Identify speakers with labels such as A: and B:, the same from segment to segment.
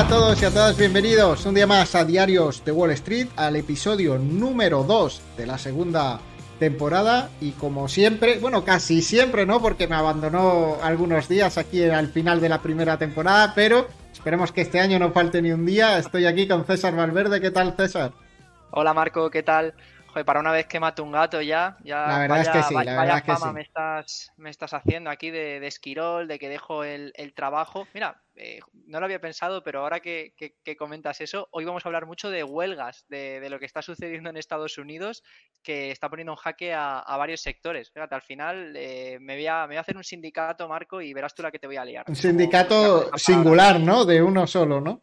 A: Hola a todos y a todas, bienvenidos un día más a Diarios de Wall Street, al episodio número 2 de la segunda temporada y como siempre, bueno, casi siempre, ¿no? Porque me abandonó algunos días aquí al final de la primera temporada, pero esperemos que este año no falte ni un día. Estoy aquí con César Valverde, ¿qué tal César?
B: Hola Marco, ¿qué tal? Joder, para una vez que mato un gato ya, ya
A: la verdad es que sí, la verdad
B: es
A: que
B: fama me estás, me estás haciendo aquí de, esquirol, de que dejo el, trabajo. Mira, eh, no lo había pensado, pero ahora que, comentas eso, hoy vamos a hablar mucho de huelgas, de, lo que está sucediendo en Estados Unidos, que está poniendo en jaque a, varios sectores. Fíjate, al final eh, me, voy a, me, voy a, hacer un sindicato, Marco, y verás tú la que te voy a liar.
A: Un sindicato singular, ¿no? De uno solo, ¿no?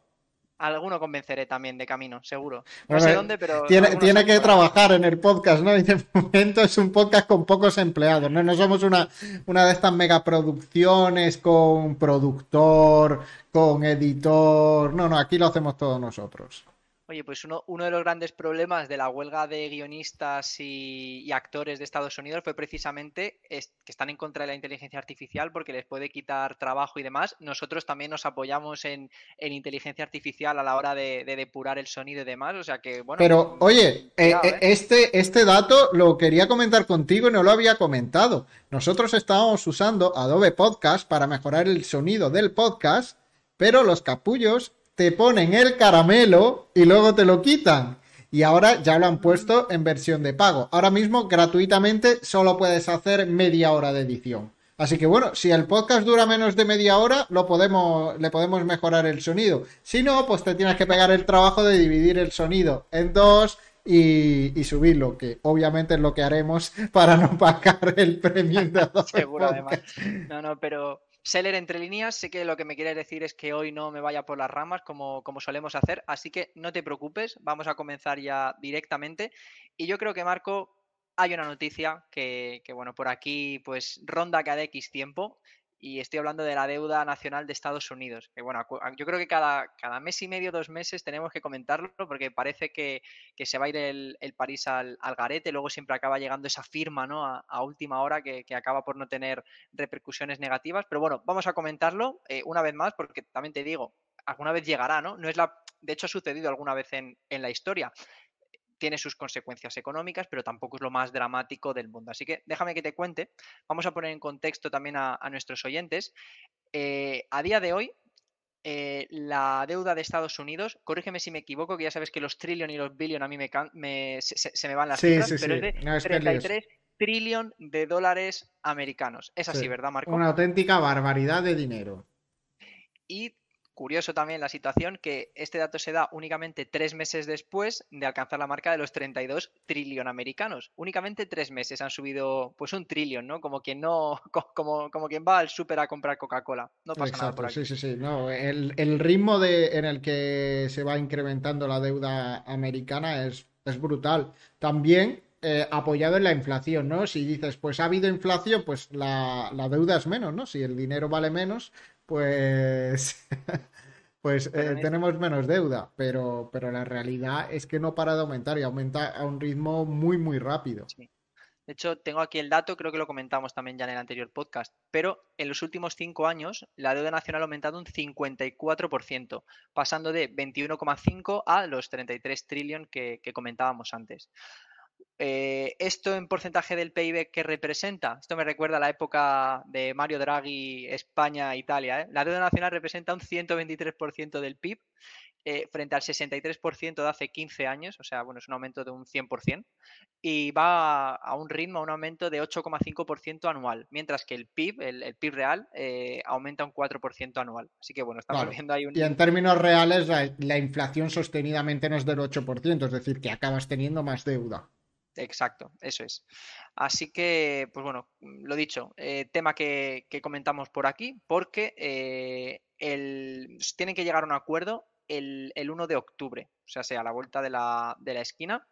B: Alguno convenceré también de camino, seguro. No sé dónde, pero.
A: Tiene, tiene que trabajar en el podcast, ¿no? Y de momento es un podcast con pocos empleados, ¿no? No somos una, una de estas megaproducciones con productor, con editor. No, no, aquí lo hacemos todos nosotros.
B: Oye, pues uno, uno, de los grandes problemas de la huelga de guionistas y, actores de Estados Unidos fue precisamente que están en contra de la inteligencia artificial porque les puede quitar trabajo y demás. Nosotros también nos apoyamos en, inteligencia artificial a la hora de, depurar el sonido y demás. O sea que, bueno.
A: Pero, oye, eh, eh, ¿eh? este, este dato lo quería comentar contigo y no lo había comentado. Nosotros estábamos usando Adobe Podcast para mejorar el sonido del podcast, pero los capullos te ponen el caramelo y luego te lo quitan. Y ahora ya lo han puesto en versión de pago. Ahora mismo gratuitamente solo puedes hacer media hora de edición. Así que bueno, si el podcast dura menos de media hora, lo podemos, le podemos mejorar el sonido. Si no, pues te tienes que pegar el trabajo de dividir el sonido en dos y, subirlo, que obviamente es lo que haremos para no pagar el premio de
B: Seguro, además. No, no, pero Seller entre líneas, sé que lo que me quieres decir es que hoy no me vaya por las ramas como, como solemos hacer, así que no te preocupes, vamos a comenzar ya directamente. Y yo creo que Marco, hay una noticia que, que bueno, por aquí pues ronda cada X tiempo y estoy hablando de la deuda nacional de Estados Unidos. Que bueno, yo creo que cada, cada mes y medio, dos meses tenemos que comentarlo porque parece que, se va a ir el, París al, garete, luego siempre acaba llegando esa firma ¿no? a, última hora que, acaba por no tener repercusiones negativas. Pero bueno, vamos a comentarlo eh, una vez más porque también te digo, alguna vez llegará, ¿no? No es la, de hecho ha sucedido alguna vez en, en la historia tiene sus consecuencias económicas, pero tampoco es lo más dramático del mundo. Así que déjame que te cuente. Vamos a poner en contexto también a, nuestros oyentes. Eh, a día de hoy, eh, la deuda de Estados Unidos, corrígeme si me equivoco, que ya sabes que los trillion y los billion a mí me, se, me van las cifras, pero es de 33 trillion de dólares americanos. Es así, ¿verdad, Marco?
A: Una auténtica barbaridad de dinero.
B: Y Curioso también la situación que este dato se da únicamente tres meses después de alcanzar la marca de los 32 trillón americanos. Únicamente tres meses han subido pues un trillón, ¿no? Como quien no, como, como quien va al súper a comprar Coca-Cola. No pasa nada por aquí.
A: Sí, sí, sí. No, el, ritmo de, en el que se va incrementando la deuda americana es, es brutal. También eh, apoyado en la inflación, ¿no? Si dices, pues ha habido inflación, pues la, la deuda es menos, ¿no? Si el dinero vale menos, pues, pues eh, tenemos menos deuda, pero, pero la realidad es que no para de aumentar y aumenta a un ritmo muy, muy rápido.
B: De hecho, tengo aquí el dato, creo que lo comentamos también ya en el anterior podcast, pero en los últimos cinco años la deuda nacional ha aumentado un 54%, pasando de 21,5 a los 33 trillón que, que comentábamos antes. Eh, ¿Esto en porcentaje del PIB que representa? Esto me recuerda a la época de Mario Draghi, España, Italia. ¿eh? La deuda nacional representa un 123% del PIB eh, frente al 63% de hace 15 años, o sea, bueno, es un aumento de un 100%, y va a, un ritmo, a un aumento de 8,5% anual, mientras que el PIB, el, PIB real, aumenta un 4% anual. Así que bueno, estamos viendo ahí un...
A: Y en términos reales, la inflación sostenidamente no es del 8%, es decir, que acabas teniendo más deuda.
B: Exacto, eso es. Así que, pues bueno, lo dicho, eh, tema que, comentamos por aquí, porque eh, el, tienen que llegar a un acuerdo el, el, 1 de octubre, o sea, sea a la vuelta de la, de la esquina.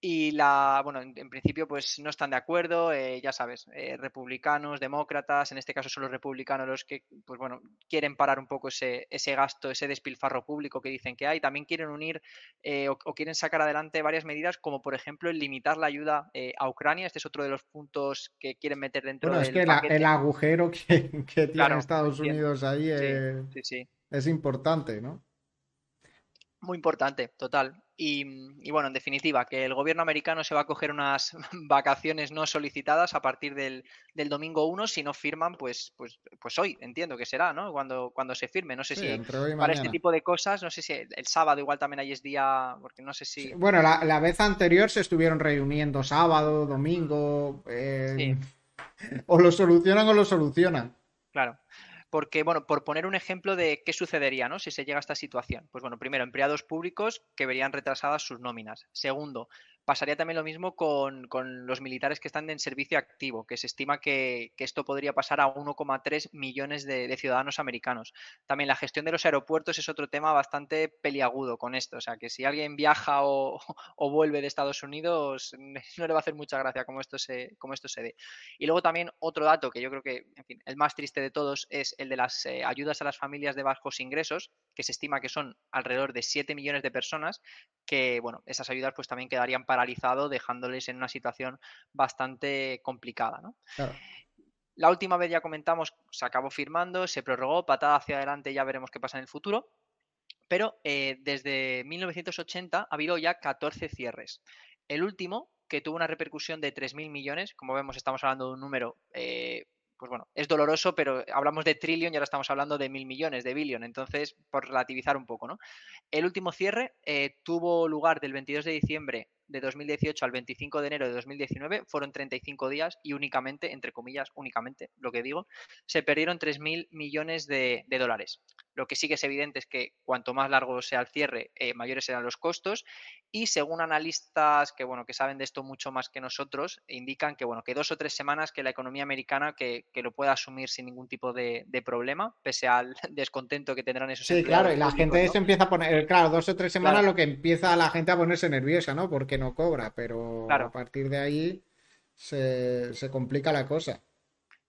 B: Y la, bueno, en, principio pues no están de acuerdo, eh, ya sabes, eh, republicanos, demócratas, en este caso son los republicanos los que, pues bueno, quieren parar un poco ese, ese gasto, ese despilfarro público que dicen que hay. También quieren unir eh, o, quieren sacar adelante varias medidas, como por ejemplo el limitar la ayuda a Ucrania. Este es otro de los puntos que quieren meter dentro
A: bueno,
B: es
A: que el agujero que, tiene Estados Unidos ahí es importante, ¿no?
B: Muy importante, total. Y, bueno, en definitiva, que el gobierno americano se va a coger unas vacaciones no solicitadas a partir del, domingo 1, si no firman, pues, pues, pues hoy, entiendo que será, ¿no? Cuando, cuando se firme. No sé si para este tipo de cosas, no sé si el, sábado igual también ahí es día, porque no sé si...
A: bueno, la, vez anterior se estuvieron reuniendo sábado, domingo, eh, o lo solucionan o lo solucionan.
B: Claro. Porque, bueno, por poner un ejemplo de qué sucedería, ¿no? Si se llega a esta situación. Pues bueno, primero, empleados públicos que verían retrasadas sus nóminas. Segundo, Pasaría también lo mismo con, los militares que están en servicio activo, que se estima que, esto podría pasar a 1,3 millones de, ciudadanos americanos. También la gestión de los aeropuertos es otro tema bastante peliagudo con esto. O sea, que si alguien viaja o, vuelve de Estados Unidos, no le va a hacer mucha gracia como esto, se, como esto se dé. Y luego también otro dato que yo creo que, en fin, el más triste de todos es el de las eh, ayudas a las familias de bajos ingresos, que se estima que son alrededor de 7 millones de personas, que, bueno, esas ayudas pues también quedarían para paralizado, dejándoles en una situación bastante complicada. La última vez ya comentamos, se acabó firmando, se prorrogó, patada hacia adelante, ya veremos qué pasa en el futuro. Pero eh, desde 1980 ha habido ya 14 cierres. El último, que tuvo una repercusión de 3.000 millones, como vemos estamos hablando de un número eh, pues bueno, es doloroso, pero hablamos de trillón y ahora estamos hablando de mil millones, de billón. Entonces, por relativizar un poco, ¿no? El último cierre eh, tuvo lugar del 22 de diciembre de 2018 al 25 de enero de 2019, fueron 35 días y únicamente, entre comillas, únicamente, lo que digo, se perdieron 3.000 millones de, dólares. Lo que sí que es evidente es que cuanto más largo sea el cierre, eh, mayores serán los costos. Y según analistas que, bueno, que saben de esto mucho más que nosotros, indican que, bueno, que dos o tres semanas que la economía americana que, lo pueda asumir sin ningún tipo de, problema, pese al descontento que tendrán esos
A: Sí, claro, y la gente se empieza a poner, claro, dos o tres semanas lo que empieza la gente a ponerse nerviosa, ¿no? Porque no cobra, pero a partir de ahí se, se complica la cosa.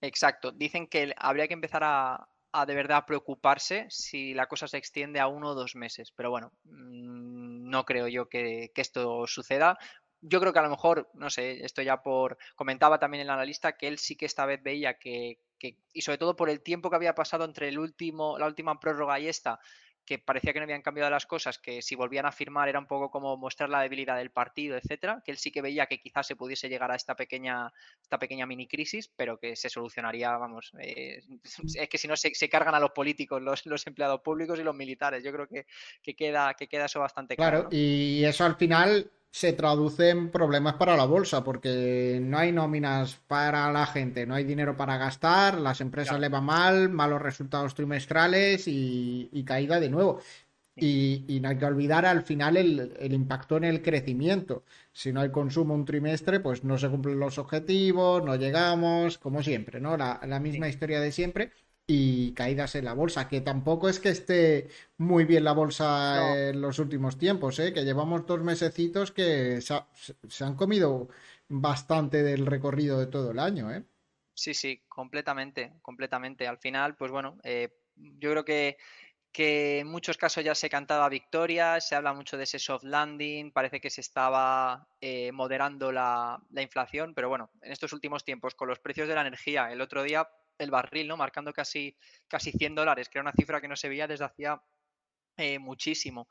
B: Exacto, dicen que habría que empezar a, a de verdad preocuparse si la cosa se extiende a uno o dos meses. Pero bueno, mm, no creo yo que, esto suceda. Yo creo que a lo mejor, no sé, esto ya por. Comentaba también el analista que él sí que esta vez veía que, que y sobre todo por el tiempo que había pasado entre el último, la última prórroga y esta, que parecía que no habían cambiado las cosas, que si volvían a firmar era un poco como mostrar la debilidad del partido, etcétera, que él sí que veía que quizás se pudiese llegar a esta pequeña, esta pequeña mini crisis, pero que se solucionaría, vamos, eh, es que si no se, cargan a los políticos, los, empleados públicos y los militares. Yo creo que, queda, que queda eso bastante claro.
A: Claro, y eso al final se traduce en problemas para la bolsa, porque no hay nóminas para la gente, no hay dinero para gastar, las empresas le va mal, malos resultados trimestrales y, caída de nuevo. Y, no hay que olvidar al final el, impacto en el crecimiento. Si no hay consumo un trimestre, pues no se cumplen los objetivos, no llegamos, como siempre, ¿no? La, la misma historia de siempre y caídas en la bolsa, que tampoco es que esté muy bien la bolsa en los últimos tiempos, ¿eh? que llevamos dos mesecitos que se, han comido bastante del recorrido de todo el año. ¿eh?
B: Sí, sí, completamente, completamente. Al final, pues bueno, eh, yo creo que, que en muchos casos ya se cantaba victoria, se habla mucho de ese soft landing, parece que se estaba eh, moderando la, la inflación, pero bueno, en estos últimos tiempos, con los precios de la energía, el otro día el barril, ¿no? Marcando casi, casi 100 dólares, que era una cifra que no se veía desde hacía eh, muchísimo.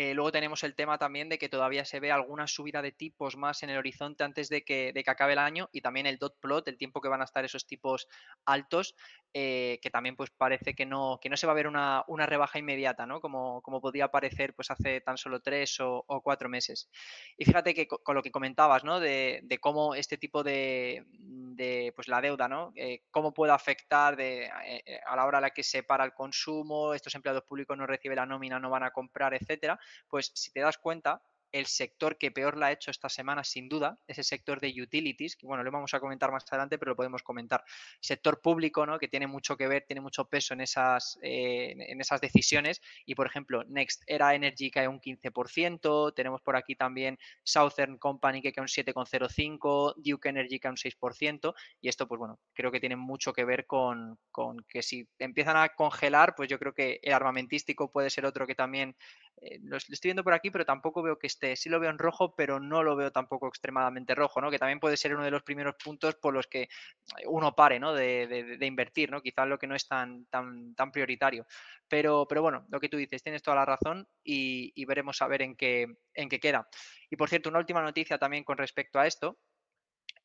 B: Eh, luego tenemos el tema también de que todavía se ve alguna subida de tipos más en el horizonte antes de que, de que acabe el año y también el dot plot, el tiempo que van a estar esos tipos altos, eh, que también pues parece que no, que no se va a ver una, rebaja inmediata, ¿no? Como, como podía parecer pues hace tan solo tres o, cuatro meses. Y fíjate que con, lo que comentabas, ¿no? De, cómo este tipo de, de, pues la deuda, ¿no? Eh, cómo puede afectar de, a la hora a la que se para el consumo, estos empleados públicos no reciben la nómina, no van a comprar, etcétera pues si te das cuenta, el sector que peor la ha hecho esta semana, sin duda, es el sector de utilities, que bueno, lo vamos a comentar más adelante, pero lo podemos comentar. Sector público, ¿no? Que tiene mucho que ver, tiene mucho peso en esas, eh, en esas decisiones. Y por ejemplo, Next Era Energy cae un 15%, tenemos por aquí también Southern Company que cae un 7,05%, Duke Energy cae un 6%, y esto, pues bueno, creo que tiene mucho que ver con, con que si empiezan a congelar, pues yo creo que el armamentístico puede ser otro que también eh, lo estoy viendo por aquí, pero tampoco veo que esté. Sí lo veo en rojo, pero no lo veo tampoco extremadamente rojo, ¿no? Que también puede ser uno de los primeros puntos por los que uno pare, ¿no? De, invertir, ¿no? Quizás lo que no es tan, tan, tan prioritario. Pero, pero bueno, lo que tú dices, tienes toda la razón y, y veremos a ver en qué, en qué queda. Y por cierto, una última noticia también con respecto a esto,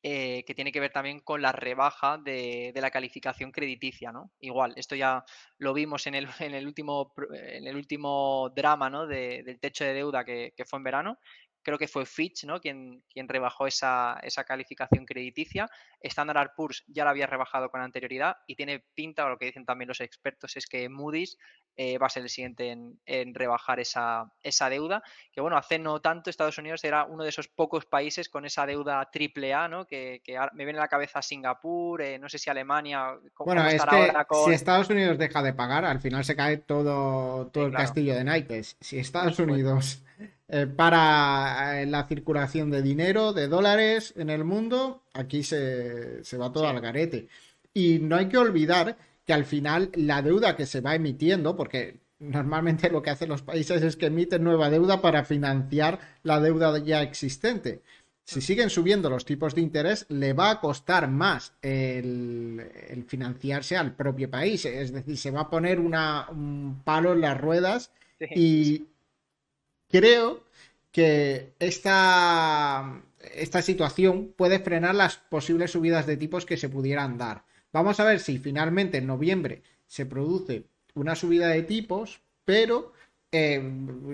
B: eh, que tiene que ver también con la rebaja de, la calificación crediticia, ¿no? Igual, esto ya lo vimos en el, en el, último, en el último drama ¿no? del techo de deuda que, que, fue en verano, creo que fue Fitch ¿no? quien, quien rebajó esa, esa, calificación crediticia. Standard Poor's ya la había rebajado con anterioridad y tiene pinta, o lo que dicen también los expertos, es que Moody's eh, va a ser el siguiente en, rebajar esa, esa, deuda. Que bueno, hace no tanto Estados Unidos era uno de esos pocos países con esa deuda triple A, ¿no? Que, me viene a la cabeza Singapur, eh, no sé si Alemania.
A: bueno, es que si Estados Unidos deja de pagar, al final se cae todo, todo el castillo de naipes. Si Estados Unidos eh, para eh, la circulación de dinero, de dólares en el mundo, aquí se, va todo al garete. Y no hay que olvidar que al final la deuda que se va emitiendo, porque normalmente lo que hacen los países es que emiten nueva deuda para financiar la deuda ya existente. Si mm. siguen subiendo los tipos de interés, le va a costar más el, financiarse al propio país. Es decir, se va a poner una, un palo en las ruedas y, creo que esta, esta situación puede frenar las posibles subidas de tipos que se pudieran dar. Vamos a ver si finalmente en noviembre se produce una subida de tipos, pero eh,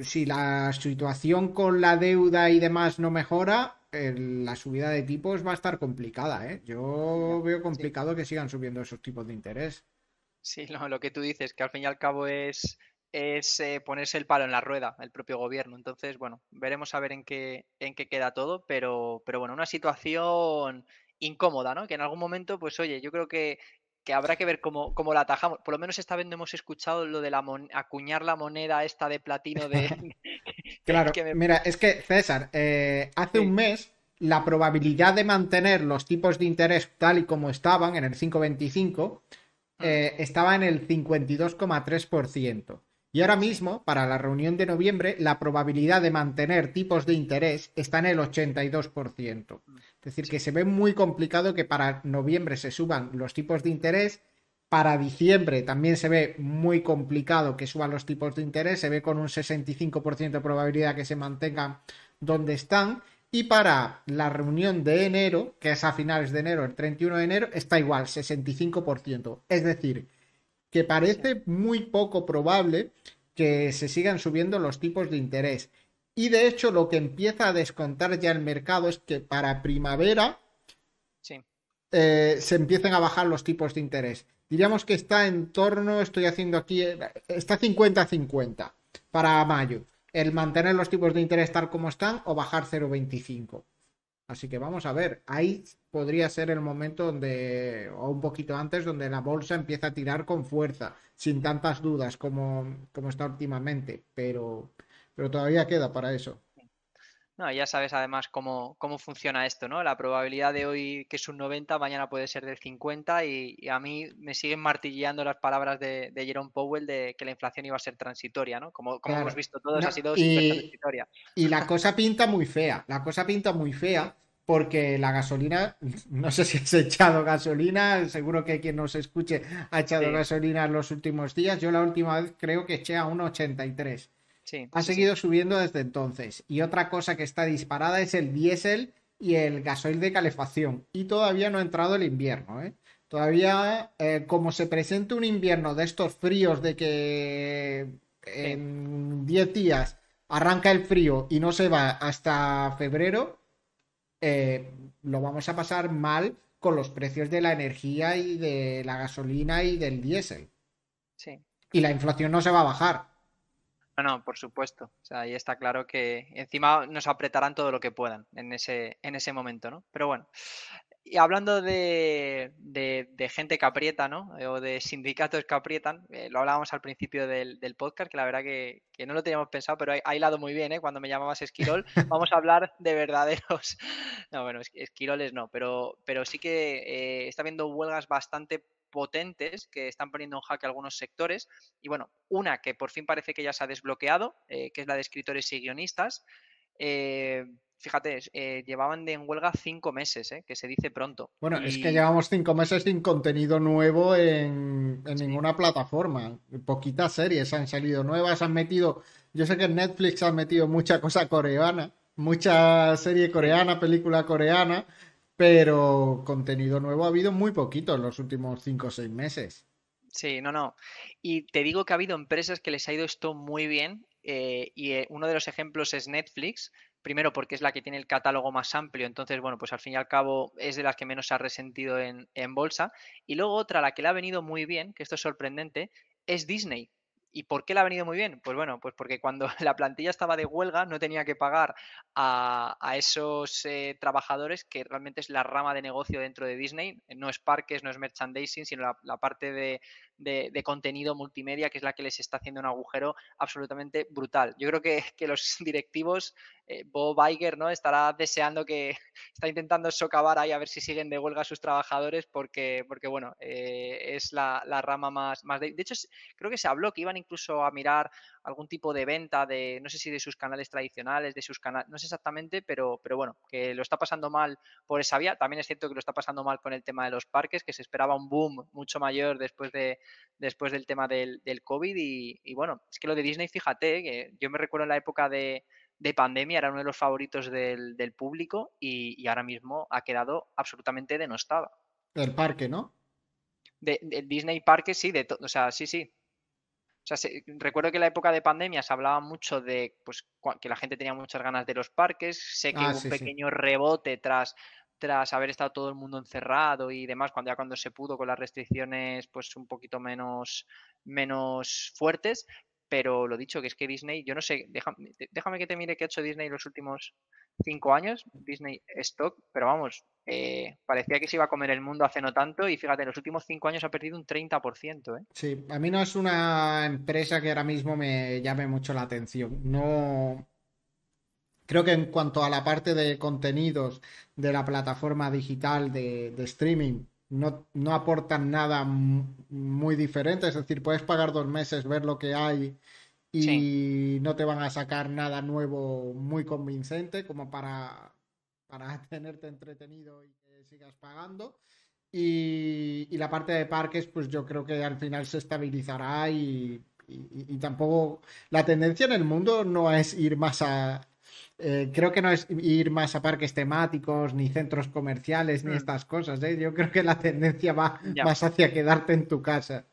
A: si la situación con la deuda y demás no mejora, la subida de tipos va a estar complicada. ¿eh? Yo veo complicado que sigan subiendo esos tipos de interés.
B: Sí, lo que tú dices, que al fin y al cabo es es eh, ponerse el palo en la rueda el propio gobierno. Entonces, bueno, veremos a ver en qué, en qué queda todo, pero, pero bueno, una situación incómoda, ¿no? Que en algún momento, pues oye, yo creo que, habrá que ver cómo, cómo, la atajamos. Por lo menos esta vez no hemos escuchado lo de la acuñar la moneda esta de platino de...
A: claro, mira, es que César, eh, hace un mes la probabilidad de mantener los tipos de interés tal y como estaban en el 525 mm. eh, estaba en el 52,3%. Y ahora mismo, para la reunión de noviembre, la probabilidad de mantener tipos de interés está en el 82%. Es decir, que se ve muy complicado que para noviembre se suban los tipos de interés. Para diciembre también se ve muy complicado que suban los tipos de interés. Se ve con un 65% de probabilidad que se mantengan donde están. Y para la reunión de enero, que es a finales de enero, el 31 de enero, está igual, 65%. Es decir, que parece muy poco probable que se sigan subiendo los tipos de interés. Y de hecho lo que empieza a descontar ya el mercado es que para primavera eh, se empiecen a bajar los tipos de interés. Diríamos que está en torno, estoy haciendo aquí, está 50-50 para mayo. El mantener los tipos de interés tal como están o bajar 0,25. Así que vamos a ver, ahí podría ser el momento donde, o un poquito antes, donde la bolsa empieza a tirar con fuerza, sin tantas dudas como, como está últimamente, pero, pero todavía queda para eso.
B: No, ya sabes además cómo, cómo funciona esto, ¿no? La probabilidad de hoy que es un 90, mañana puede ser del 50 y, a mí me siguen martilleando las palabras de, Jerome Powell de que la inflación iba a ser transitoria, ¿no? Como, como hemos visto todos, ha sido
A: y, transitoria. Y la cosa pinta muy fea, la cosa pinta muy fea porque la gasolina, no sé si has echado gasolina, seguro que quien nos escuche ha echado gasolina en los últimos días, yo la última vez creo que eché a 1,83 ha seguido subiendo desde entonces. Y otra cosa que está disparada es el diésel y el gasoil de calefacción. Y todavía no ha entrado el invierno, ¿eh? Todavía, eh, como se presenta un invierno de estos fríos de que en 10 días arranca el frío y no se va hasta febrero, eh, lo vamos a pasar mal con los precios de la energía y de la gasolina y del diésel. Sí. Y la inflación no se va a bajar.
B: No, no, por supuesto. O sea, ahí está claro que encima nos apretarán todo lo que puedan en ese, en ese momento, ¿no? Pero bueno, y hablando de, gente que aprieta, ¿no? O de sindicatos que aprietan, eh, lo hablábamos al principio del, podcast, que la verdad que, no lo teníamos pensado, pero ha, hilado muy bien, ¿eh? Cuando me llamabas Esquirol, vamos a hablar de verdaderos. No, bueno, Esquiroles no, pero, pero sí que eh, está habiendo huelgas bastante potentes que están poniendo en jaque algunos sectores. Y bueno, una que por fin parece que ya se ha desbloqueado, eh, que es la de escritores y guionistas. Eh, fíjate, eh, llevaban de en huelga cinco meses, que se dice pronto.
A: Bueno, es que llevamos cinco meses sin contenido nuevo en, ninguna plataforma. Poquitas series han salido nuevas, han metido. Yo sé que en Netflix han metido mucha cosa coreana, mucha serie coreana, película coreana, pero contenido nuevo ha habido muy poquito en los últimos cinco o seis meses.
B: Sí, no, no. Y te digo que ha habido empresas que les ha ido esto muy bien eh, y eh, uno de los ejemplos es Netflix, primero porque es la que tiene el catálogo más amplio, entonces, bueno, pues al fin y al cabo es de las que menos se ha resentido en, en bolsa. Y luego otra, la que le ha venido muy bien, que esto es sorprendente, es Disney. ¿Y por qué le ha venido muy bien? Pues bueno, pues porque cuando la plantilla estaba de huelga no tenía que pagar a, esos eh, trabajadores que realmente es la rama de negocio dentro de Disney. No es parques, no es merchandising, sino la, parte de, contenido multimedia que es la que les está haciendo un agujero absolutamente brutal. Yo creo que los directivos eh, Bob Iger ¿no? estará deseando que, está intentando socavar ahí a ver si siguen de huelga sus trabajadores porque, porque bueno, eh, es la, rama más, más de... De hecho, creo que se habló que iban incluso a mirar algún tipo de venta de, no sé si de sus canales tradicionales, de sus canales, no sé exactamente, pero, pero bueno, que lo está pasando mal por esa vía. También es cierto que lo está pasando mal con el tema de los parques, que se esperaba un boom mucho mayor después, de, después del tema del, del COVID y, y bueno, es que lo de Disney, fíjate, que yo me recuerdo en la época de de pandemia era uno de los favoritos del, público y, ahora mismo ha quedado absolutamente denostada.
A: El parque, ¿no?
B: De, Disney Parque, sí, de o sea, sí, sí. O sea, recuerdo que en la época de pandemia se hablaba mucho de pues, que la gente tenía muchas ganas de los parques. Sé que ah, hubo un pequeño rebote tras, tras haber estado todo el mundo encerrado y demás, cuando ya cuando se pudo con las restricciones pues un poquito menos, menos fuertes, pero lo dicho, que es que Disney, yo no sé, déjame, que te mire qué ha hecho Disney los últimos cinco años, Disney Stock, pero vamos, eh, parecía que se iba a comer el mundo hace no tanto y fíjate, en los últimos cinco años ha perdido un 30%. ¿eh?
A: Sí, a mí no es una empresa que ahora mismo me llame mucho la atención. No. Creo que en cuanto a la parte de contenidos de la plataforma digital de streaming, no, no aportan nada muy diferente, es decir, puedes pagar dos meses, ver lo que hay y no te van a sacar nada nuevo muy convincente como para, para tenerte entretenido y que sigas pagando. Y, y, la parte de parques, pues yo creo que al final se estabilizará y, y, tampoco la tendencia en el mundo no es ir más a, eh, creo que no es ir más a parques temáticos, ni centros comerciales, ni mm. estas cosas. ¿eh? Yo creo que la tendencia va más hacia quedarte en tu casa.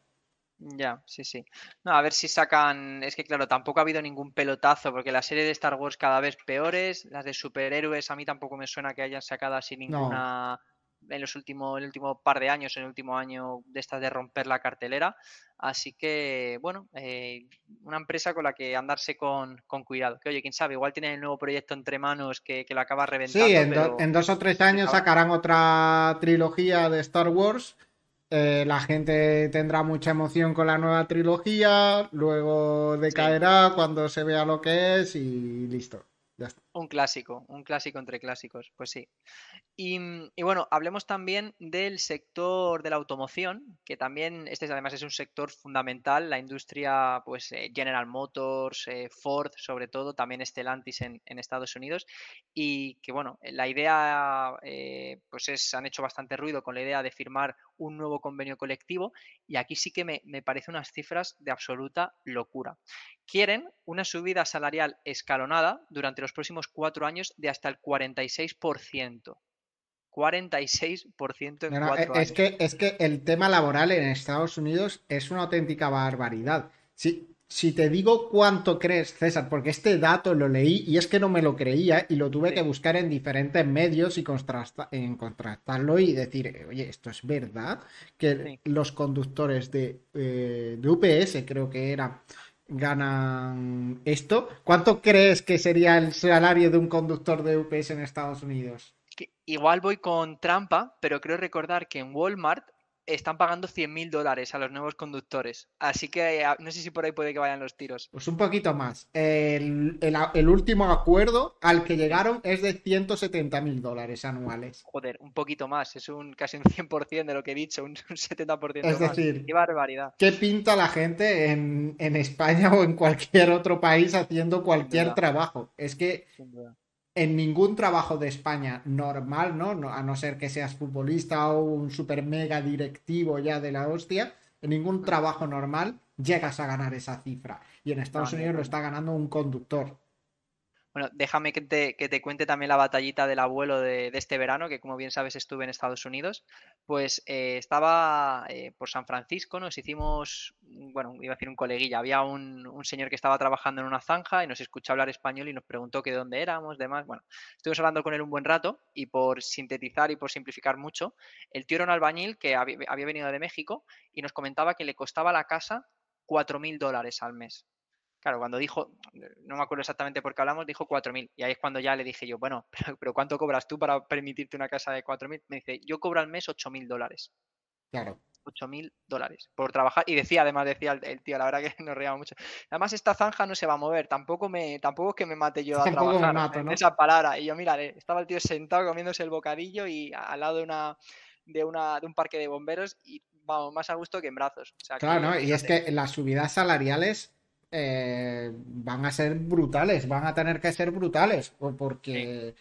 B: Ya, sí, sí. No, a ver si sacan. Es que, claro, tampoco ha habido ningún pelotazo, porque la serie de Star Wars cada vez peores. Las de superhéroes a mí tampoco me suena que hayan sacado así ninguna en los últimos, el último par de años, en el último año de estas de romper la cartelera. Así que, bueno, eh, una empresa con la que andarse con, cuidado. Que oye, quién sabe, igual tiene el nuevo proyecto entre manos que, que lo acaba reventando.
A: Sí, en, dos o tres años sacarán otra trilogía de Star Wars. Eh, la gente tendrá mucha emoción con la nueva trilogía, luego decaerá cuando se vea lo que es y listo.
B: Un clásico, un clásico entre clásicos, pues sí. Mm, y, bueno, hablemos también del sector de la automoción, que también este además es un sector fundamental, la industria, pues eh, General Motors, eh, Ford sobre todo, también Stellantis en, Estados Unidos, y que bueno, la idea, eh, pues es, han hecho bastante ruido con la idea de firmar un nuevo convenio colectivo, y aquí sí que me, me parece unas cifras de absoluta locura. Quieren una subida salarial escalonada durante los próximos cuatro años de hasta el 46%. 46% en cuatro
A: es Que, es que el tema laboral en Estados Unidos es una auténtica barbaridad. Si, si te digo cuánto crees, César, porque este dato lo leí y es que no me lo creía y lo tuve que buscar en diferentes medios y en contrastarlo y decir, oye, esto es verdad, que los conductores de, eh, de UPS, creo que era ganan esto. ¿Cuánto crees que sería el salario de un conductor de UPS en Estados Unidos?
B: igual voy con trampa, pero creo recordar que en Walmart están pagando 100.000 dólares a los nuevos conductores. Así que ah, no sé si por ahí puede que vayan los tiros.
A: Pues un poquito más. El, último acuerdo al que llegaron es de 170.000 dólares anuales.
B: Joder, un poquito más. Es un casi un 100% de lo que he dicho, un, 70%
A: es decir,
B: Qué barbaridad.
A: ¿Qué pinta la gente en, en España o en cualquier otro país haciendo cualquier trabajo? Es que en ningún trabajo de España normal, ¿no? A no ser que seas futbolista o un super mega directivo ya de la hostia, en ningún trabajo normal llegas a ganar esa cifra. Y en Estados Unidos lo está ganando un conductor.
B: Bueno, déjame que te, cuente también la batallita del abuelo de, este verano, que como bien sabes estuve en Estados Unidos. Pues eh, estaba eh, por San Francisco, nos hicimos, bueno, iba a decir un coleguilla, había un, señor que estaba trabajando en una zanja y nos escuchó hablar español y nos preguntó que de dónde éramos, demás. Bueno, estuvimos hablando con él un buen rato y por sintetizar y por simplificar mucho, el tío era un albañil que había, había venido de México y nos comentaba que le costaba la casa 4.000 dólares al mes. Claro, cuando dijo, no me acuerdo exactamente por qué hablamos, dijo 4.000. Y ahí es cuando ya le dije yo, bueno, pero, ¿cuánto cobras tú para permitirte una casa de 4.000? Me dice, yo cobro al mes 8.000 dólares.
A: Claro.
B: 8.000 dólares por trabajar. Y decía, además, decía el, tío, la verdad que nos reíamos mucho. Además, esta zanja no se va a mover. Tampoco me, tampoco es que me mate yo a trabajar. ¿no? Esa palabra. Y yo, mira, estaba el tío sentado comiéndose el bocadillo y al lado de una, de una, de un parque de bomberos y vamos, más a gusto que en brazos.
A: claro, ¿no? Y es que las subidas salariales eh, van a ser brutales, van a tener que ser brutales, porque...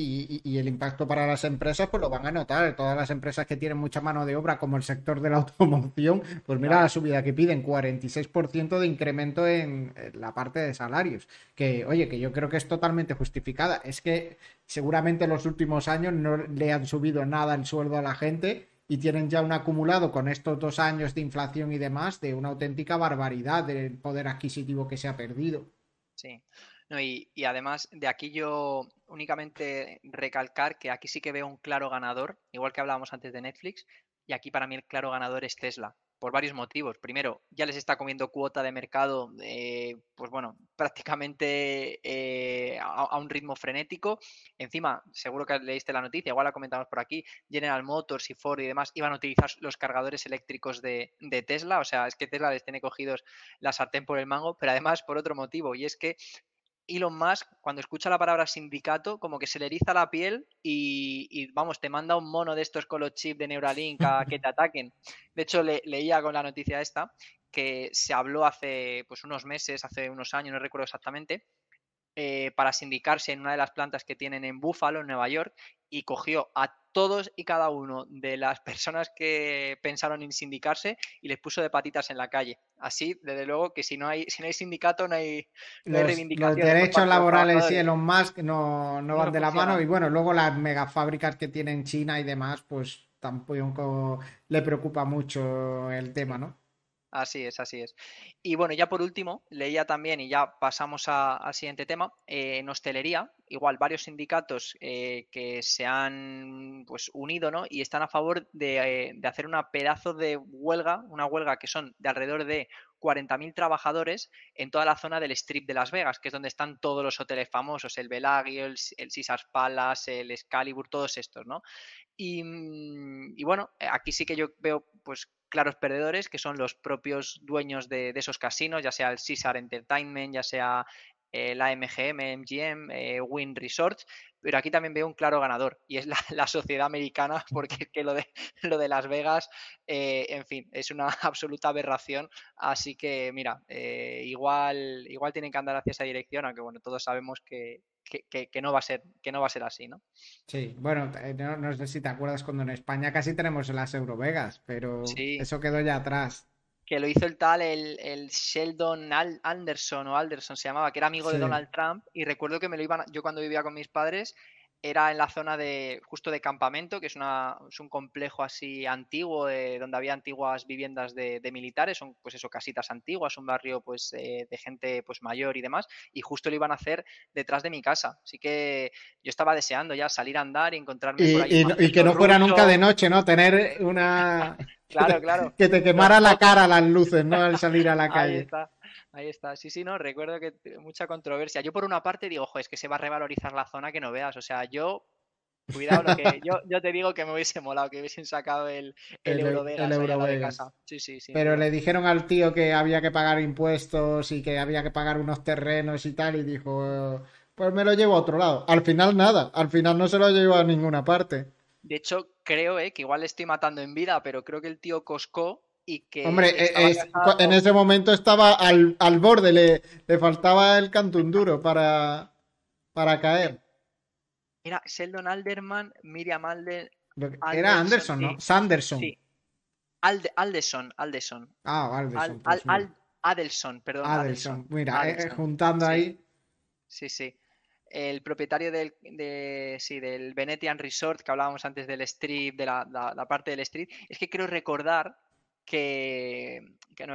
A: Y, el impacto para las empresas, pues lo van a notar. Todas las empresas que tienen mucha mano de obra, como el sector de la automoción, pues mira la subida que piden, 46% de incremento en, la parte de salarios. Que, oye, que yo creo que es totalmente justificada. Es que seguramente en los últimos años no le han subido nada el sueldo a la gente y tienen ya un acumulado con estos dos años de inflación y demás de una auténtica barbaridad del poder adquisitivo que se ha perdido.
B: Sí. y, y, además de aquí yo únicamente recalcar que aquí sí que veo un claro ganador, igual que hablábamos antes de Netflix, y aquí para mí el claro ganador es Tesla por varios motivos. Primero, ya les está comiendo cuota de mercado, eh, pues bueno, prácticamente eh, a, un ritmo frenético. Encima, seguro que leíste la noticia, igual la comentamos por aquí, General Motors y Ford y demás iban a utilizar los cargadores eléctricos de, de Tesla. O sea, es que Tesla les tiene cogidos la sartén por el mango, pero además por otro motivo, y es que Elon Musk, cuando escucha la palabra sindicato, como que se le eriza la piel y, vamos, te manda un mono de estos con los chips de Neuralink a que te ataquen. De hecho, leía con la noticia esta que se habló hace pues, unos meses, hace unos años, no recuerdo exactamente, eh, para sindicarse en una de las plantas que tienen en Buffalo, en Nueva York, y cogió a todos y cada uno de las personas que pensaron en sindicarse y les puso de patitas en la calle. Así, desde luego, que si no hay, si no hay sindicato, no hay, reivindicación.
A: Los derechos laborales y Elon Musk no, no van de la mano. Y bueno, luego las megafábricas que tienen China y demás, pues tampoco le preocupa mucho el tema, ¿no?
B: Así es, así es. Y bueno, ya por último, leía también, y ya pasamos al siguiente tema, eh, en hostelería, igual varios sindicatos eh, que se han pues unido, ¿no? Y están a favor de, de hacer una pedazo de huelga, una huelga que son de alrededor de 40.000 trabajadores en toda la zona del Strip de Las Vegas, que es donde están todos los hoteles famosos, el Bellagio, el, el Caesars Palace, el Excalibur, todos estos, ¿no? Y, mm, y, bueno, aquí sí que yo veo pues claros perdedores, que son los propios dueños de, esos casinos, ya sea el Caesar Entertainment, ya sea la MGM, MGM, eh, Win Resorts, pero aquí también veo un claro ganador y es la, sociedad americana, porque que lo de, lo de Las Vegas, eh, en fin, es una absoluta aberración. Así que, mira, eh, igual, igual tienen que andar hacia esa dirección, aunque bueno, todos sabemos que, que, no va a ser, que no va a ser así, ¿no?
A: Sí, bueno, eh, no, sé si te acuerdas cuando en España casi tenemos las Eurovegas, pero eso quedó ya atrás.
B: Que lo hizo el tal, el, Sheldon Anderson o Alderson se llamaba, que era amigo de Donald Trump, y recuerdo que me lo iban, yo cuando vivía con mis padres, era en la zona de justo de campamento, que es, una, es un complejo así antiguo, donde había antiguas viviendas de, militares, son pues eso, casitas antiguas, un barrio pues eh, de gente pues mayor y demás, y justo lo iban a hacer detrás de mi casa. Así que yo estaba deseando ya salir a andar y encontrarme
A: y,
B: por ahí.
A: Y, que no fuera nunca de noche, ¿no? Tener una...
B: claro, claro.
A: que te quemara la cara las luces, ¿no? Al salir a la calle.
B: Ahí está, sí, sí, no, recuerdo que mucha controversia. Yo por una parte digo, ojo, es que se va a revalorizar la zona que no veas. O sea, yo Cuidado, lo que yo, yo, te digo que me hubiese molado, que hubiesen sacado el, el, Eurovegas.
A: Sí, sí, sí. Pero le dijeron al tío que había que pagar impuestos y que había que pagar unos terrenos y tal, y dijo, pues me lo llevo a otro lado. Al final nada, al final no se lo llevo a ninguna parte.
B: De hecho, creo eh, que igual le estoy matando en vida, pero creo que el tío Cosco y que...
A: Hombre, eh, en ese momento estaba al, borde, le, le, faltaba el duro para, para caer.
B: Mira, Sheldon Alderman, Miriam Alder...
A: Era Anderson, ¿no? Sanderson. Sí.
B: Alderson, Alderson.
A: Ah, Alderson.
B: Pues Adelson, perdón.
A: Adelson, mira, eh, juntando ahí.
B: Sí, sí. El propietario del, de, sí, del Venetian Resort, que hablábamos antes del strip, de la, la, parte del strip, es que creo recordar que,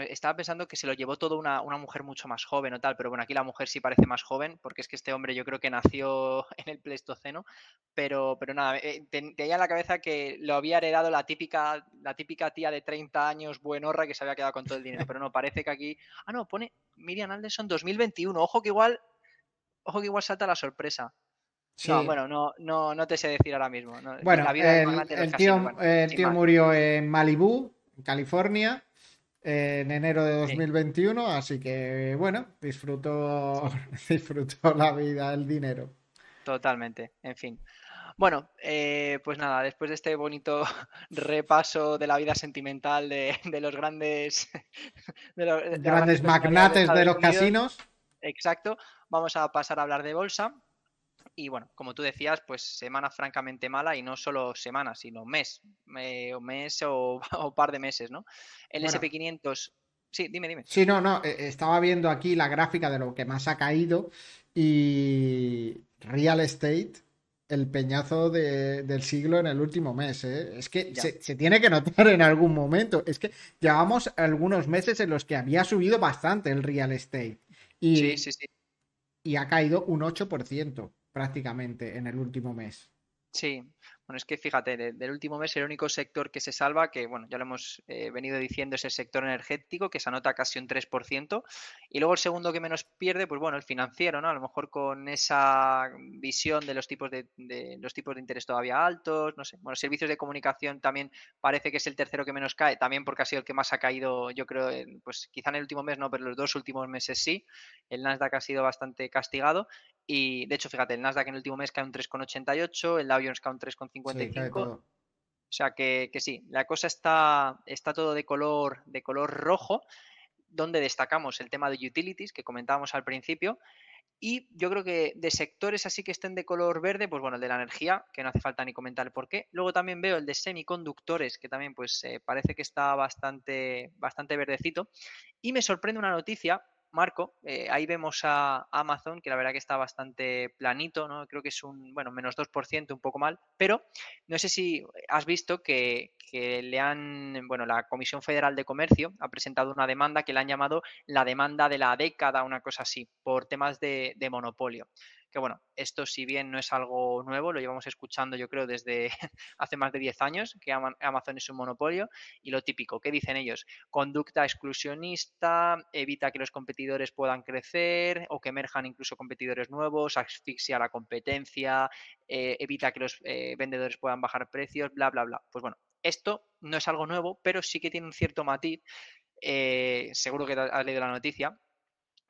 B: estaba pensando que se lo llevó todo una, mujer mucho más joven o tal, pero bueno, aquí la mujer sí parece más joven, porque es que este hombre yo creo que nació en el Pleistoceno, pero, pero nada, eh, tenía en la cabeza que lo había heredado la típica, la típica tía de 30 años buenorra que se había quedado con todo el dinero, pero no, parece que aquí... Ah, no, pone Miriam Anderson 2021, ojo que igual, ojo que igual salta la sorpresa. No, bueno, no, no, no te sé decir ahora mismo.
A: bueno, el, tío, el tío murió en Malibú, California, en enero de 2021, así que bueno, disfruto, disfruto la vida, el dinero.
B: Totalmente, en fin. Bueno, eh, pues nada, después de este bonito repaso de la vida sentimental de, los grandes,
A: de los, grandes magnates de los casinos.
B: Exacto, vamos a pasar a hablar de bolsa. Y bueno, como tú decías, pues semana francamente mala y no solo semana, sino mes, o mes o, o, par de meses, ¿no? El SP500, sí, dime, dime.
A: Sí, no, no, eh, estaba viendo aquí la gráfica de lo que más ha caído y real estate, el peñazo del siglo en el último mes, ¿eh? Es que se, se, tiene que notar en algún momento. Es que llevamos algunos meses en los que había subido bastante el real estate. Y, sí, sí, sí. Y ha caído un 8% prácticamente en el último mes.
B: Sí, bueno, es que fíjate, del último mes el único sector que se salva, que bueno, ya lo hemos eh, venido diciendo, es el sector energético, que se anota casi un 3%. Y luego el segundo que menos pierde, pues bueno, el financiero, ¿no? A lo mejor con esa visión de los tipos de, los tipos de interés todavía altos, no sé. Bueno, servicios de comunicación también parece que es el tercero que menos cae, también porque ha sido el que más ha caído, yo creo, pues quizá en el último mes no, pero los dos últimos meses sí. El Nasdaq ha sido bastante castigado. Y de hecho, fíjate, el Nasdaq en el último mes cae un 3,88, el Dow Jones cae un 3,50 55. o sea que, sí, la cosa está, está todo de color, de color rojo, donde destacamos el tema de utilities que comentábamos al principio. Y yo creo que de sectores así que estén de color verde, pues bueno, el de la energía, que no hace falta ni comentar el por qué. Luego también veo el de semiconductores, que también pues eh, parece que está bastante, bastante verdecito. Y me sorprende una noticia Marco, eh, ahí vemos a Amazon, que la verdad que está bastante planito, ¿no? Creo que es un, bueno, menos 2%, un poco mal, pero no sé si has visto que, le han, bueno, la Comisión Federal de Comercio ha presentado una demanda que le han llamado la demanda de la década, una cosa así, por temas de monopolio que bueno, esto si bien no es algo nuevo, lo llevamos escuchando yo creo desde hace más de 10 años, que Amazon es un monopolio, y lo típico, ¿qué dicen ellos? Conducta exclusionista, evita que los competidores puedan crecer o que emerjan incluso competidores nuevos, asfixia la competencia, eh, evita que los eh, vendedores puedan bajar precios, bla, bla, bla. Pues bueno, esto no es algo nuevo, pero sí que tiene un cierto matiz. Eh, seguro que has leído la noticia,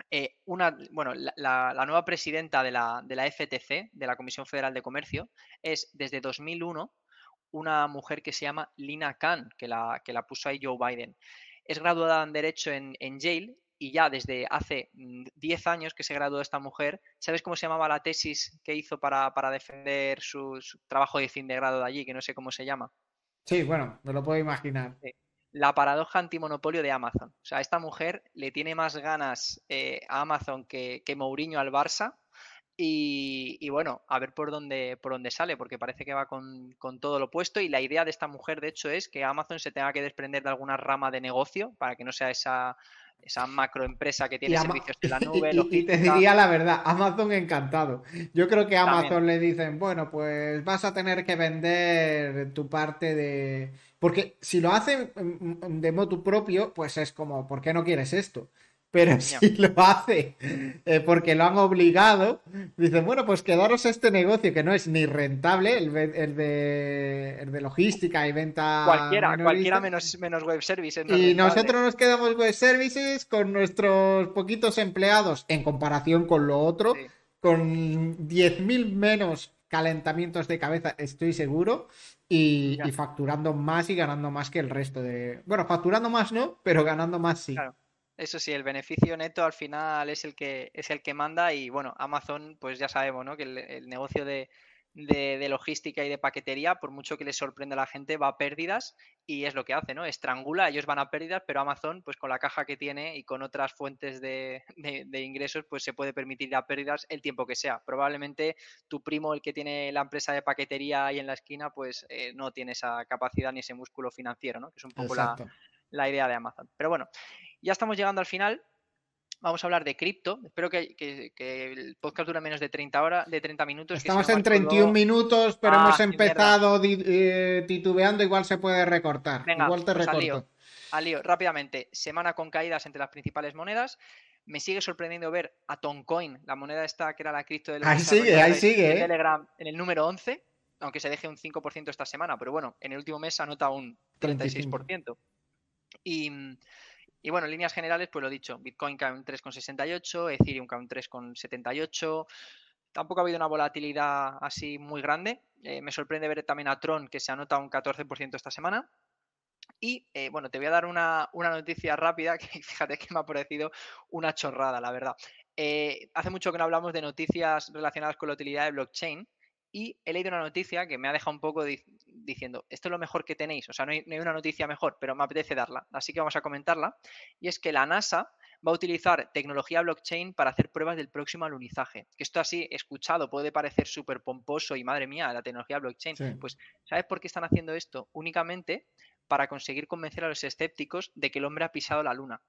B: eh, una, bueno, la, nueva presidenta de la, de la FTC, de la Comisión Federal de Comercio, es desde 2001 una mujer que se llama Lina Khan, que la, que la puso ahí Joe Biden. Es graduada en Derecho en, Yale y ya desde hace 10 años que se graduó esta mujer, ¿sabes cómo se llamaba la tesis que hizo para, defender su, trabajo de fin de grado de allí, que no sé cómo se llama?
A: Sí, bueno, me lo puedo imaginar
B: la paradoja antimonopolio de Amazon. O sea, esta mujer le tiene más ganas eh, a Amazon que, que Mourinho al Barça. Y, bueno, a ver por dónde, por dónde sale, porque parece que va con, todo lo puesto. Y la idea de esta mujer, de hecho, es que Amazon se tenga que desprender de alguna rama de negocio para que no sea esa, esa macroempresa que tiene servicios de la nube.
A: Y, te diría la verdad, Amazon encantado. Yo creo que a Amazon le dicen, bueno, pues vas a tener que vender tu parte de porque si lo hacen de modo propio, pues es como, ¿por qué no quieres esto? Pero si lo hace eh, porque lo han obligado, dicen, bueno, pues quedaros este negocio que no es ni rentable, el, de, el de, logística y venta.
B: Cualquiera, cualquiera menos, menos web services.
A: y nosotros nos quedamos web services con nuestros poquitos empleados en comparación con lo otro, con 10.000 menos calentamientos de cabeza, estoy seguro. Y, facturando más y ganando más que el resto de. Bueno, facturando más no, pero ganando más sí.
B: Eso sí, el beneficio neto al final es el que es el que manda y bueno, Amazon, pues ya sabemos, ¿no? Que el, negocio de, de, logística y de paquetería, por mucho que les sorprenda a la gente, va a pérdidas y es lo que hace, ¿no? Estrangula, ellos van a pérdidas, pero Amazon, pues con la caja que tiene y con otras fuentes de, de ingresos, pues se puede permitir ir a pérdidas el tiempo que sea. Probablemente tu primo, el que tiene la empresa de paquetería ahí en la esquina, pues eh, no tiene esa capacidad ni ese músculo financiero, ¿no? Que es un poco la, la idea de Amazon. Pero bueno, ya estamos llegando al final. Vamos a hablar de cripto. Espero que, el podcast dure menos de 30 horas, de 30 minutos.
A: Estamos en 31 minutos, pero hemos ah, empezado eh, titubeando. Igual se puede recortar. igual te pues recorto.
B: Al lío, rápidamente. Semana con caídas entre las principales monedas. Me sigue sorprendiendo ver a Toncoin, la moneda esta que era la cripto del
A: ahí sigue, ahí sigue,
B: ¿eh? Telegram, en el número 11, aunque se deje un 5% esta semana, pero bueno, en el último mes anota un 36%. Y, y bueno, en líneas generales, pues lo dicho, Bitcoin cae un 3,68, Ethereum cae un 3,78. Tampoco ha habido una volatilidad así muy grande. Eh, me sorprende ver también a Tron, que se anota un 14% esta semana. Y eh, bueno, te voy a dar una, noticia rápida que fíjate que me ha parecido una chorrada, la verdad. Eh, hace mucho que no hablamos de noticias relacionadas con la utilidad de blockchain y he leído una noticia que me ha dejado un poco diciendo, esto es lo mejor que tenéis, o sea, no hay, una noticia mejor, pero me apetece darla, así que vamos a comentarla, y es que la NASA va a utilizar tecnología blockchain para hacer pruebas del próximo alunizaje. Que esto así, escuchado, puede parecer súper pomposo y madre mía, la tecnología blockchain. Pues, ¿sabes por qué están haciendo esto? Únicamente para conseguir convencer a los escépticos de que el hombre ha pisado la luna.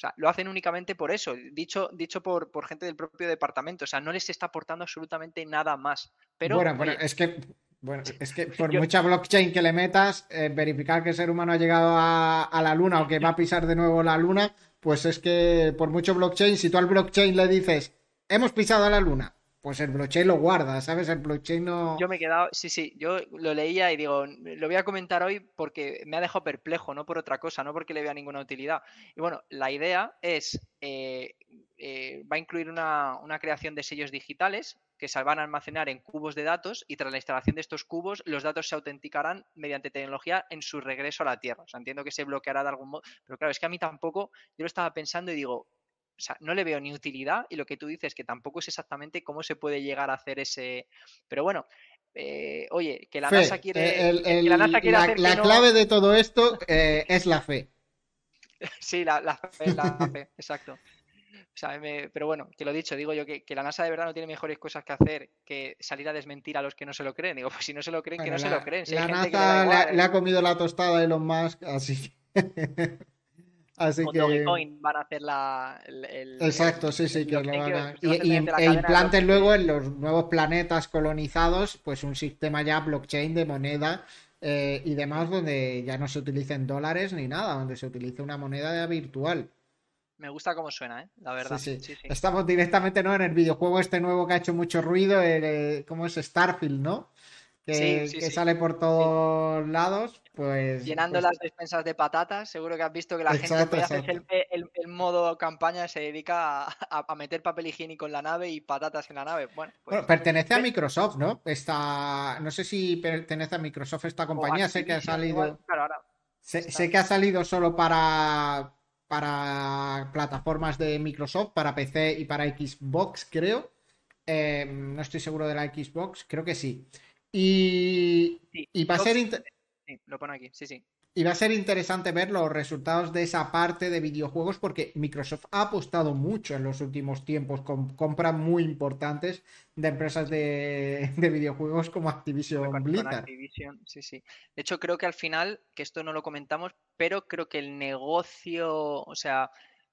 B: O sea, lo hacen únicamente por eso, dicho, dicho por, por gente del propio departamento. O sea, no les está aportando absolutamente nada más. Pero,
A: bueno, bueno, es que bueno, es que por mucha blockchain que le metas, eh, verificar que el ser humano ha llegado a, a, la luna o que va a pisar de nuevo la luna, pues es que por mucho blockchain, si tú al blockchain le dices, hemos pisado a la luna, pues el blockchain lo guarda, ¿sabes? El blockchain no.
B: Yo me he quedado, sí, sí, yo lo leía y digo, lo voy a comentar hoy porque me ha dejado perplejo, no por otra cosa, no porque le vea ninguna utilidad. Y bueno, la idea es, eh, eh, va a incluir una, creación de sellos digitales que se van a almacenar en cubos de datos y tras la instalación de estos cubos, los datos se autenticarán mediante tecnología en su regreso a la Tierra. O sea, entiendo que se bloqueará de algún modo, pero claro, es que a mí tampoco, yo lo estaba pensando y digo, o sea, no le veo ni utilidad y lo que tú dices que tampoco es exactamente cómo se puede llegar a hacer ese... Pero bueno, eh, oye, que la NASA quiere...
A: la, clave de todo esto eh, es la fe.
B: sí, la, fe, la fe, exacto. O sea, pero bueno, que lo dicho, digo yo que, la NASA de verdad no tiene mejores cosas que hacer que salir a desmentir a los que no se lo creen. Digo, pues si no se lo creen, que no se lo creen.
A: la NASA le, ha comido la tostada a Elon Musk, así. Así que...
B: van a hacer la.
A: Exacto, sí, sí, que lo van a... Y, e implanten luego en los nuevos planetas colonizados, pues un sistema ya blockchain de moneda eh, y demás, donde ya no se utilicen dólares ni nada, donde se utilice una moneda virtual.
B: Me gusta cómo suena, ¿eh? La verdad.
A: Sí, sí. Estamos directamente ¿no? en el videojuego este nuevo que ha hecho mucho ruido, el, ¿cómo es? Starfield, ¿no? Que, que sale por todos lados. Pues,
B: Llenando
A: pues
B: las despensas de patatas, seguro que has visto que la gente puede hacer el, modo campaña se dedica a, meter papel higiénico en la nave y patatas en la nave. Bueno,
A: pues pertenece a Microsoft, ¿no? Esta, no sé si pertenece a Microsoft esta compañía, sé que ha salido. sé, que ha salido solo para, para plataformas de Microsoft, para PC y para Xbox, creo. Em, no estoy seguro de la Xbox, creo que sí. Y, y va a ser
B: lo pone aquí, sí, sí.
A: Y va a ser interesante ver los resultados de esa parte de videojuegos porque Microsoft ha apostado mucho en los últimos tiempos con compras muy importantes de empresas de, videojuegos como Activision Blizzard.
B: sí, sí. De hecho, creo que al final, que esto no lo comentamos, pero creo que el negocio, o sea,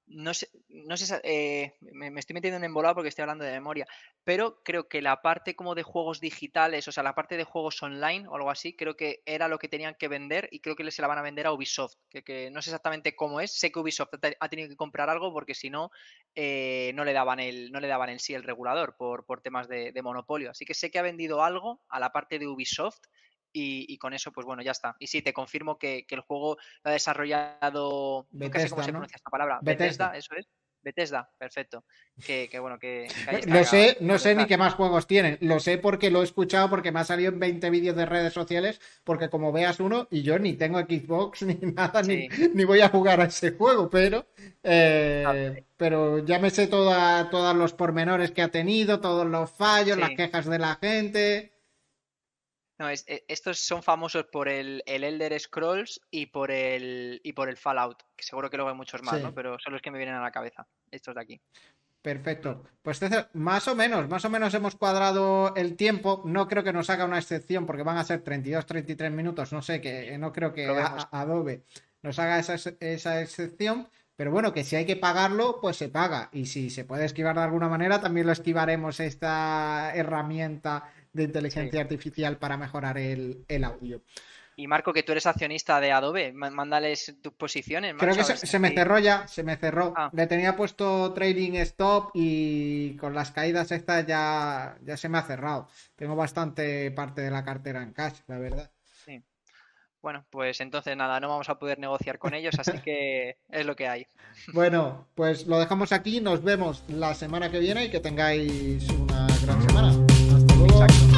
B: no sé, no sé eh, me, estoy metiendo en embolado porque estoy hablando de memoria, pero creo que la parte como de juegos digitales, o sea, la parte de juegos online o algo así, creo que era lo que tenían que vender y creo que se la van a vender a Ubisoft, que, no sé exactamente cómo es, sé que Ubisoft ha tenido que comprar algo porque si no, eh, no, le daban el, no le daban en sí el regulador por, por temas de, de monopolio, así que sé que ha vendido algo a la parte de Ubisoft y, con eso, pues bueno, ya está. Y sí, te confirmo que, el juego lo ha desarrollado. Bethesda, sé cómo se pronuncia esta palabra. Bethesda, eso es. Bethesda, perfecto. Que, bueno, que.
A: no sé, no sé ni qué más juegos tienen. Lo sé porque lo he escuchado, porque me ha salido en 20 vídeos de redes sociales. Porque como veas uno, y yo ni tengo Xbox ni nada, ni, voy a jugar a ese juego, pero. Eh, pero ya me sé toda, todos los pormenores que ha tenido, todos los fallos, las quejas de la gente.
B: No, es, e, estos son famosos por el, Elder Scrolls y por el y por el Fallout, que seguro que luego hay muchos más, ¿no? Pero son los que me vienen a la cabeza, estos de aquí.
A: Perfecto. Pues más o menos, más o menos hemos cuadrado el tiempo. No creo que nos haga una excepción porque van a ser 32, 33 minutos. No sé, que no creo que Adobe nos haga esa, esa excepción. Pero bueno, que si hay que pagarlo, pues se paga. Y si se puede esquivar de alguna manera, también lo esquivaremos esta herramienta de inteligencia artificial para mejorar el, audio.
B: Y Marco, que tú eres accionista de Adobe, mándales tus posiciones.
A: Creo que se, me cerró ya, se me cerró. Ah. Le tenía puesto trading stop y con las caídas estas ya, ya se me ha cerrado. Tengo bastante parte de la cartera en cash, la verdad. Sí.
B: Bueno, pues entonces nada, no vamos a poder negociar con ellos, así que es lo que hay.
A: Bueno, pues lo dejamos aquí, nos vemos la semana que viene y que tengáis una gran semana. Hasta luego.